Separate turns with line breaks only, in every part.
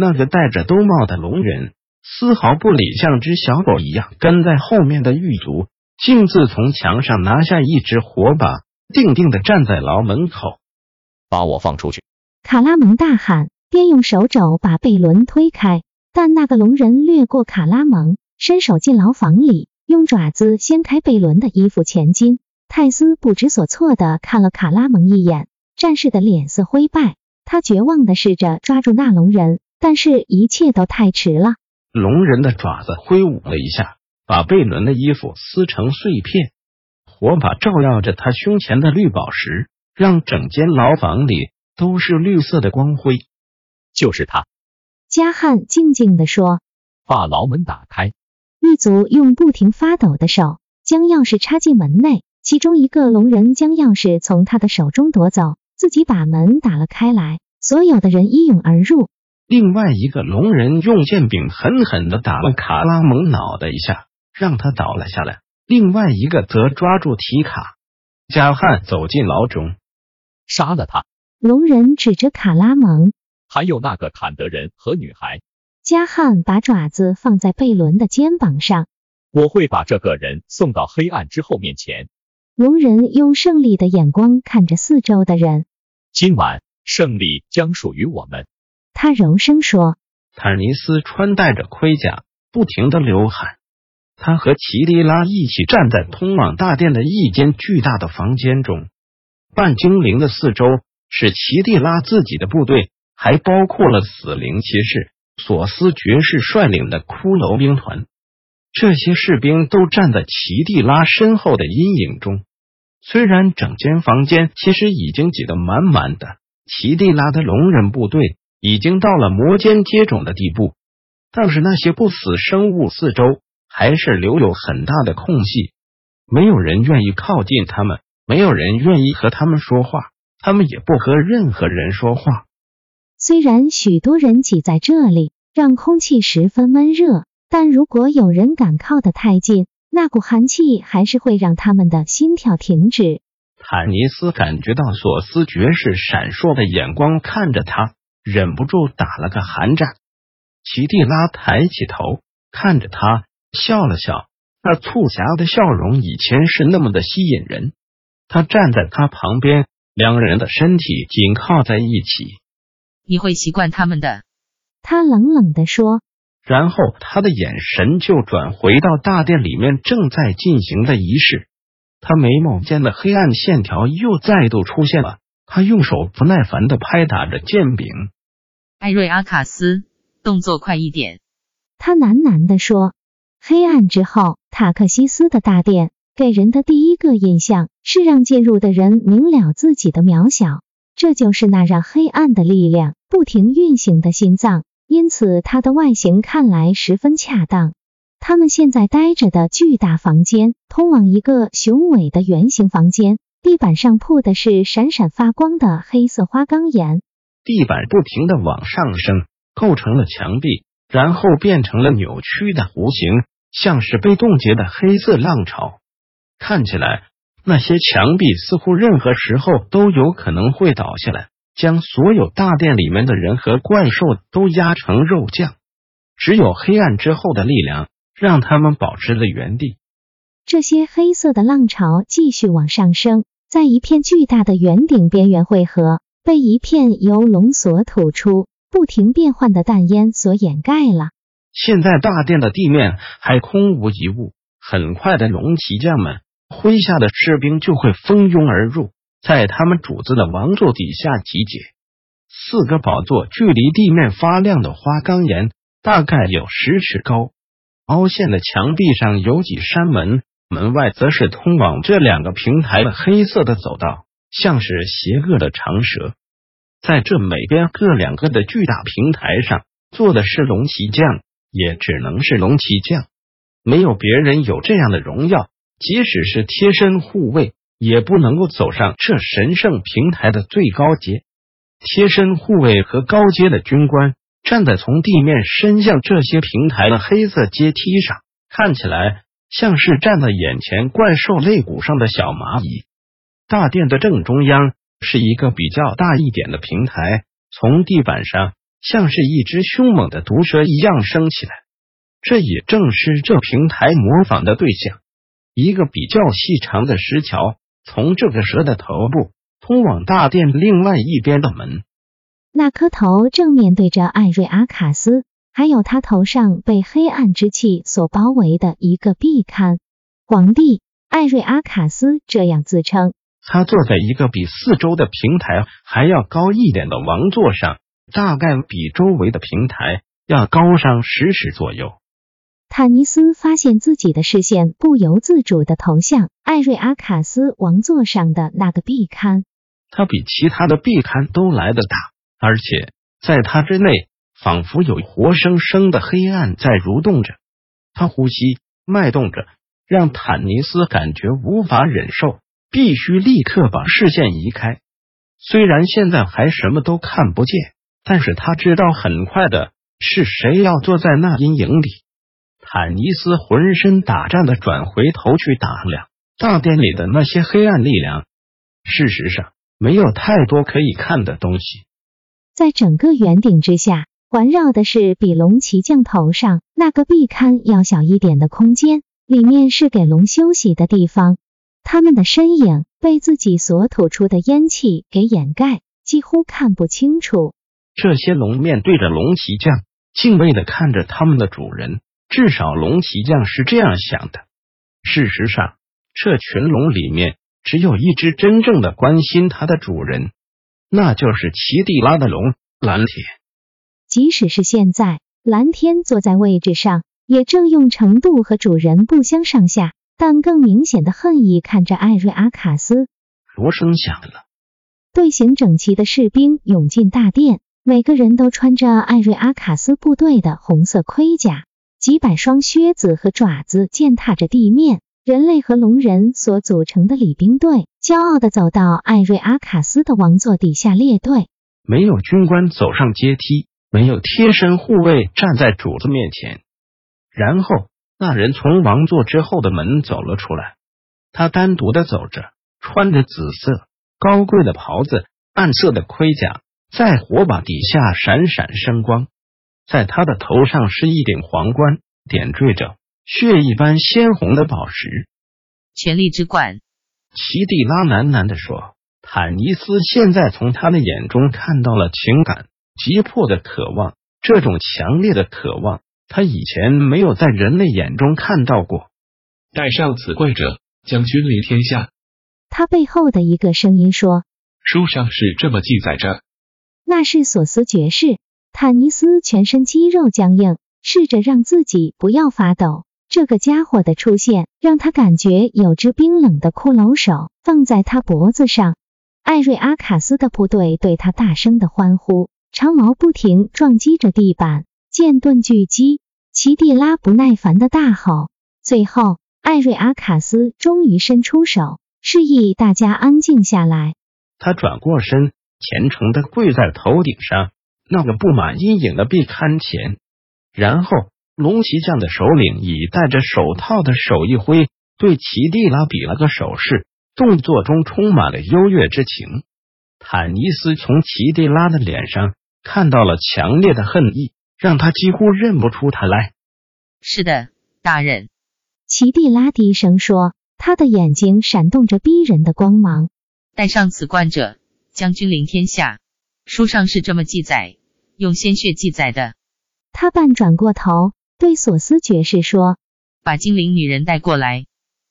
那个戴着兜帽的龙人丝毫不理，像只小狗一样跟在后面的狱卒，径自从墙上拿下一支火把，定定的站在牢门口。
把我放出去！
卡拉蒙大喊，便用手肘把贝伦推开。但那个龙人掠过卡拉蒙，伸手进牢房里，用爪子掀开贝伦的衣服前襟。泰斯不知所措的看了卡拉蒙一眼，战士的脸色灰败，他绝望的试着抓住那龙人。但是，一切都太迟了。
龙人的爪子挥舞了一下，把贝伦的衣服撕成碎片。火把照耀着他胸前的绿宝石，让整间牢房里都是绿色的光辉。
就是他，
加汉静静的说：“
把牢门打开。”
狱卒用不停发抖的手将钥匙插进门内，其中一个龙人将钥匙从他的手中夺走，自己把门打了开来。所有的人一涌而入。
另外一个龙人用剑柄狠狠的打了卡拉蒙脑袋一下，让他倒了下来。另外一个则抓住提卡。加汉走进牢中，
杀了他。
龙人指着卡拉蒙，
还有那个坎德人和女孩。
加汉把爪子放在贝伦的肩膀上。
我会把这个人送到黑暗之后面前。
龙人用胜利的眼光看着四周的人。
今晚胜利将属于我们。
他柔声说：“
坦尼斯穿戴着盔甲，不停的流汗。他和奇蒂拉一起站在通往大殿的一间巨大的房间中。半精灵的四周是奇蒂拉自己的部队，还包括了死灵骑士、索斯爵士率领的骷髅兵团。这些士兵都站在奇蒂拉身后的阴影中。虽然整间房间其实已经挤得满满的，奇蒂拉的龙人部队。”已经到了摩肩接踵的地步，但是那些不死生物四周还是留有很大的空隙，没有人愿意靠近他们，没有人愿意和他们说话，他们也不和任何人说话。
虽然许多人挤在这里，让空气十分闷热，但如果有人敢靠得太近，那股寒气还是会让他们的心跳停止。
坦尼斯感觉到索斯爵士闪烁的眼光看着他。忍不住打了个寒战。齐蒂拉抬起头看着他，笑了笑，那促狭的笑容以前是那么的吸引人。他站在他旁边，两个人的身体紧靠在一起。
你会习惯他们的，
他冷冷的说。
然后他的眼神就转回到大殿里面正在进行的仪式。他眉毛间的黑暗线条又再度出现了。他用手不耐烦的拍打着剑柄。
艾瑞阿卡斯，动作快一点！
他喃喃的说。黑暗之后，塔克西斯的大殿给人的第一个印象是让进入的人明了自己的渺小，这就是那让黑暗的力量不停运行的心脏。因此，它的外形看来十分恰当。他们现在待着的巨大房间，通往一个雄伟的圆形房间。地板上铺的是闪闪发光的黑色花岗岩，
地板不停的往上升，构成了墙壁，然后变成了扭曲的弧形，像是被冻结的黑色浪潮。看起来，那些墙壁似乎任何时候都有可能会倒下来，将所有大殿里面的人和怪兽都压成肉酱。只有黑暗之后的力量，让他们保持了原地。
这些黑色的浪潮继续往上升。在一片巨大的圆顶边缘汇合，被一片由龙所吐出、不停变换的淡烟所掩盖了。
现在大殿的地面还空无一物，很快的龙骑将们麾下的士兵就会蜂拥而入，在他们主子的王座底下集结。四个宝座距离地面发亮的花岗岩大概有十尺高，凹陷的墙壁上有几扇门。门外则是通往这两个平台的黑色的走道，像是邪恶的长蛇。在这每边各两个的巨大平台上，坐的是龙骑将，也只能是龙骑将，没有别人有这样的荣耀。即使是贴身护卫，也不能够走上这神圣平台的最高阶。贴身护卫和高阶的军官站在从地面伸向这些平台的黑色阶梯上，看起来像是站在眼前怪兽肋骨上的小蚂蚁。大殿的正中央是一个比较大一点的平台，从地板上像是一只凶猛的毒蛇一样升起来。这也正是这平台模仿的对象。一个比较细长的石桥从这个蛇的头部通往大殿另外一边的门。
那颗头正面对着艾瑞阿卡斯，还有他头上被黑暗之气所包围的一个壁龛。皇帝艾瑞阿卡斯这样自称。
他坐在一个比四周的平台还要高一点的王座上，大概比周围的平台要高上十尺左右。
坦尼斯发现自己的视线不由自主的投向艾瑞阿卡斯王座上的那个壁龛，
它比其他的壁龛都来得大，而且在它之内仿佛有活生生的黑暗在蠕动着。他呼吸脉动着，让坦尼斯感觉无法忍受，必须立刻把视线移开。虽然现在还什么都看不见，但是他知道很快的是谁要坐在那阴影里。坦尼斯浑身打颤的转回头去打量大殿里的那些黑暗力量。事实上，没有太多可以看的东西。
在整个圆顶之下，环绕的是比龙骑将头上那个壁龛要小一点的空间，里面是给龙休息的地方。他们的身影被自己所吐出的烟气给掩盖，几乎看不清楚。
这些龙面对着龙骑将，敬畏的看着他们的主人。至少龙骑将是这样想的。事实上，这群龙里面只有一只真正的关心它的主人，那就是奇蒂拉的龙蓝铁。
即使是现在，蓝天坐在位置上，也正用程度和主人不相上下，但更明显的恨意看着艾瑞阿卡斯。
锣声响了，
队形整齐的士兵涌进大殿，每个人都穿着艾瑞阿卡斯部队的红色盔甲。几百双靴子和爪子践踏着地面，人类和龙人所组成的礼兵队骄傲的走到艾瑞阿卡斯的王座底下列队。
没有军官走上阶梯，没有贴身护卫站在主子面前。然后，那人从王座之后的门走了出来，他单独的走着，穿着紫色高贵的袍子，暗色的盔甲在火把底下闪闪生光。在他的头上是一顶皇冠，点缀着血一般鲜红的宝石。
权力之冠，
奇蒂拉喃喃的说：“坦尼斯现在从他的眼中看到了情感，急迫的渴望。这种强烈的渴望，他以前没有在人类眼中看到过。”
带上此跪者，将君临天下。
他背后的一个声音说：“
书上是这么记载着。”
那是索斯爵士。坦尼斯全身肌肉僵硬，试着让自己不要发抖。这个家伙的出现让他感觉有只冰冷的骷髅手放在他脖子上。艾瑞阿卡斯的部队对他大声的欢呼，长矛不停撞击着地板，剑盾聚击。奇蒂拉不耐烦的大吼。最后，艾瑞阿卡斯终于伸出手，示意大家安静下来。
他转过身，虔诚的跪在头顶上。那个布满阴影的壁龛前，然后龙骑将的首领以戴着手套的手一挥，对奇蒂拉比了个手势，动作中充满了优越之情。坦尼斯从奇蒂拉的脸上看到了强烈的恨意，让他几乎认不出他来。
是的，大人。
齐蒂拉低声说，他的眼睛闪动着逼人的光芒。
带上此冠者，将军临天下。书上是这么记载。用鲜血记载的。
他半转过头，对索斯爵士说：“
把精灵女人带过来。”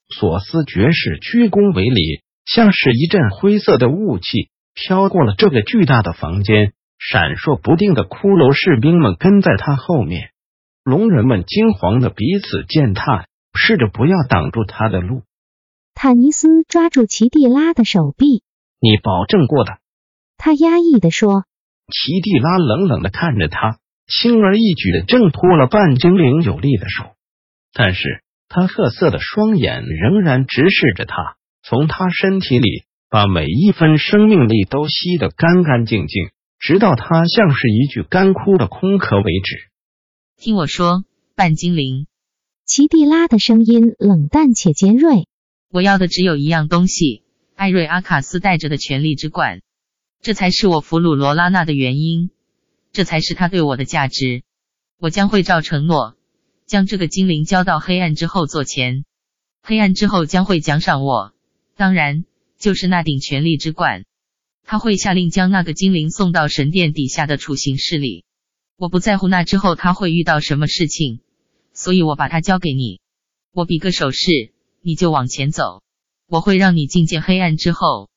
索斯爵士鞠躬为礼，像是一阵灰色的雾气飘过了这个巨大的房间。闪烁不定的骷髅士兵们跟在他后面，龙人们惊惶的彼此践踏，试着不要挡住他的路。
坦尼斯抓住奇蒂拉的手臂：“
你保证过的。”
他压抑的说。
奇蒂拉冷冷的看着他，轻而易举的挣脱了半精灵有力的手，但是他褐色的双眼仍然直视着他，从他身体里把每一分生命力都吸得干干净净，直到他像是一具干枯的空壳为止。
听我说，半精灵，
奇蒂拉的声音冷淡且尖锐。
我要的只有一样东西，艾瑞阿卡斯带着的权力之冠。这才是我俘虏罗拉娜的原因，这才是他对我的价值。我将会照承诺，将这个精灵交到黑暗之后做钱。黑暗之后将会奖赏我，当然就是那顶权力之冠。他会下令将那个精灵送到神殿底下的处刑室里。我不在乎那之后他会遇到什么事情，所以我把它交给你。我比个手势，你就往前走。我会让你觐见黑暗之后。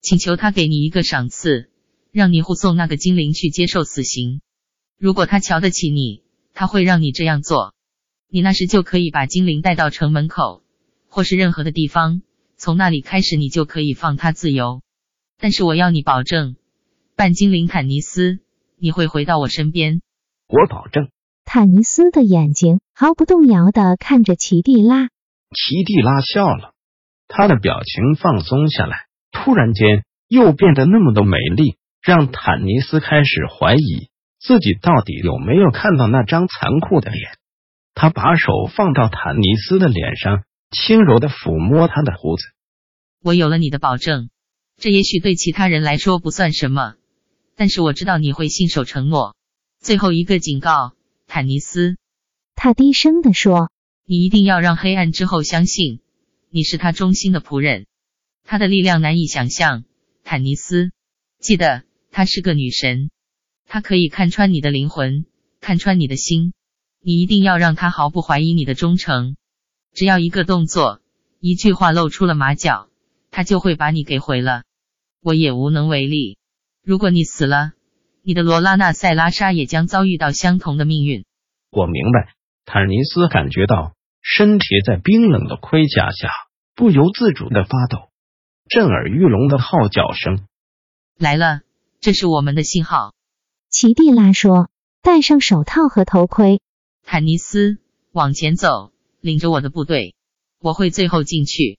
请求他给你一个赏赐，让你护送那个精灵去接受死刑。如果他瞧得起你，他会让你这样做。你那时就可以把精灵带到城门口，或是任何的地方，从那里开始，你就可以放他自由。但是我要你保证，半精灵坦尼斯，你会回到我身边。
我保证。
坦尼斯的眼睛毫不动摇的看着奇蒂拉。
奇蒂拉笑了，她的表情放松下来。突然间又变得那么的美丽，让坦尼斯开始怀疑自己到底有没有看到那张残酷的脸。他把手放到坦尼斯的脸上，轻柔的抚摸他的胡子。
我有了你的保证，这也许对其他人来说不算什么，但是我知道你会信守承诺。最后一个警告，坦尼斯，
他低声的说：“
你一定要让黑暗之后相信你是他忠心的仆人。”他的力量难以想象，坦尼斯。记得，她是个女神，她可以看穿你的灵魂，看穿你的心。你一定要让她毫不怀疑你的忠诚。只要一个动作，一句话露出了马脚，她就会把你给毁了。我也无能为力。如果你死了，你的罗拉娜塞拉莎也将遭遇到相同的命运。
我明白。坦尼斯感觉到身体在冰冷的盔甲下不由自主的发抖。震耳欲聋的号角声
来了，这是我们的信号。
奇蒂拉说：“戴上手套和头盔。”
坦尼斯，往前走，领着我的部队，我会最后进去。